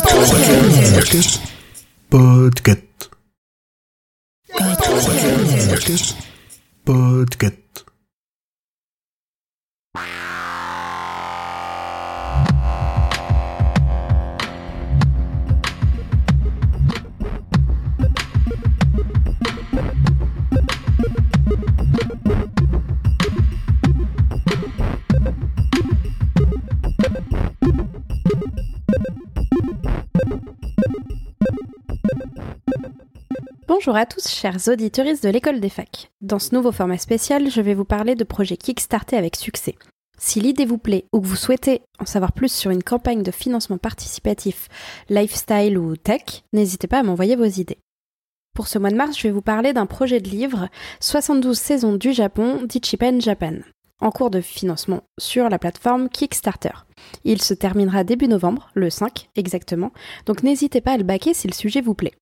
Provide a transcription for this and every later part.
Podcast. Podcast. Bonjour à tous, chers auditeurs de l'école des facs. Dans ce nouveau format spécial, je vais vous parler de projets Kickstarter avec succès. Si l'idée vous plaît ou que vous souhaitez en savoir plus sur une campagne de financement participatif, lifestyle ou tech, n'hésitez pas à m'envoyer vos idées. Pour ce mois de mars, je vais vous parler d'un projet de livre 72 saisons du Japon d'Ichipen Japan, en cours de financement sur la plateforme Kickstarter. Il se terminera début novembre, le 5 exactement, donc n'hésitez pas à le baquer si le sujet vous plaît.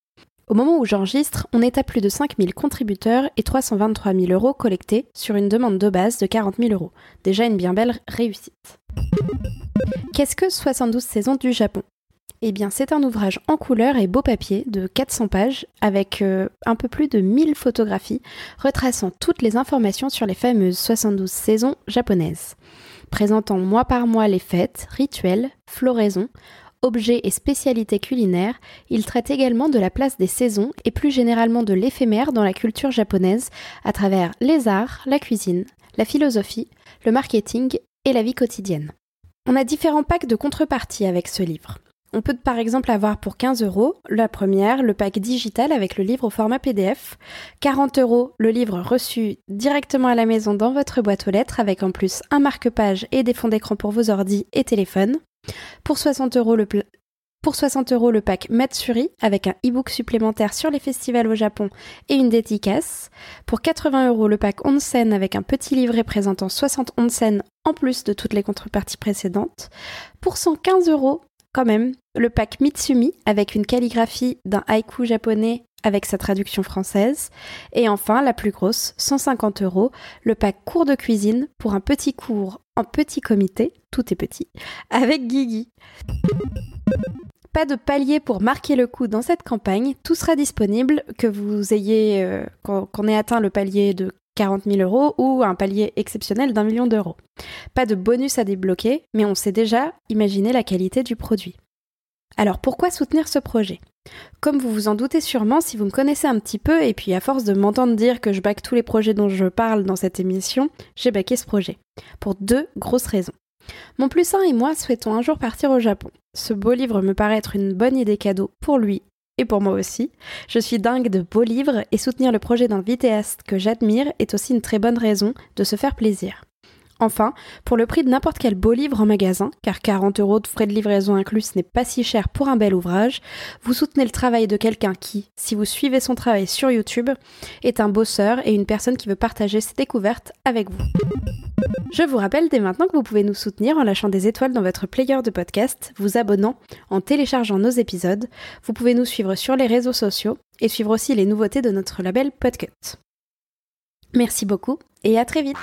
Au moment où j'enregistre, on est à plus de 5000 contributeurs et 323 000 euros collectés sur une demande de base de 40 000 euros. Déjà une bien belle réussite. Qu'est-ce que 72 saisons du Japon? Eh bien, c'est un ouvrage en couleur et beau papier de 400 pages avec euh, un peu plus de 1000 photographies retraçant toutes les informations sur les fameuses 72 saisons japonaises. Présentant mois par mois les fêtes, rituels, floraisons, objets et spécialités culinaires, il traite également de la place des saisons et plus généralement de l'éphémère dans la culture japonaise à travers les arts, la cuisine, la philosophie, le marketing et la vie quotidienne. On a différents packs de contrepartie avec ce livre. On peut par exemple avoir pour 15 euros la première, le pack digital avec le livre au format PDF, 40 euros le livre reçu directement à la maison dans votre boîte aux lettres avec en plus un marque-page et des fonds d'écran pour vos ordis et téléphones, pour 60 euros le, pour 60 euros le pack Matsuri avec un e-book supplémentaire sur les festivals au Japon et une dédicace. Pour 80 euros le pack Onsen avec un petit livret présentant 60 onsen en plus de toutes les contreparties précédentes. Pour 115 euros quand même le pack Mitsumi avec une calligraphie d'un haïku japonais avec sa traduction française. Et enfin, la plus grosse, 150 euros, le pack cours de cuisine pour un petit cours en petit comité, tout est petit, avec Guigui. Pas de palier pour marquer le coup dans cette campagne, tout sera disponible, que vous ayez, euh, qu'on ait atteint le palier de 40 000 euros ou un palier exceptionnel d'un million d'euros. Pas de bonus à débloquer, mais on sait déjà imaginer la qualité du produit. Alors pourquoi soutenir ce projet? Comme vous vous en doutez sûrement si vous me connaissez un petit peu et puis à force de m'entendre dire que je back tous les projets dont je parle dans cette émission, j'ai backé ce projet. Pour deux grosses raisons. Mon plus sain et moi souhaitons un jour partir au Japon. Ce beau livre me paraît être une bonne idée cadeau pour lui et pour moi aussi. Je suis dingue de beaux livres et soutenir le projet d'un vidéaste que j'admire est aussi une très bonne raison de se faire plaisir. Enfin, pour le prix de n'importe quel beau livre en magasin, car 40 euros de frais de livraison inclus n'est pas si cher pour un bel ouvrage, vous soutenez le travail de quelqu'un qui, si vous suivez son travail sur YouTube, est un bosseur et une personne qui veut partager ses découvertes avec vous. Je vous rappelle dès maintenant que vous pouvez nous soutenir en lâchant des étoiles dans votre player de podcast, vous abonnant, en téléchargeant nos épisodes. Vous pouvez nous suivre sur les réseaux sociaux et suivre aussi les nouveautés de notre label Podcut. Merci beaucoup et à très vite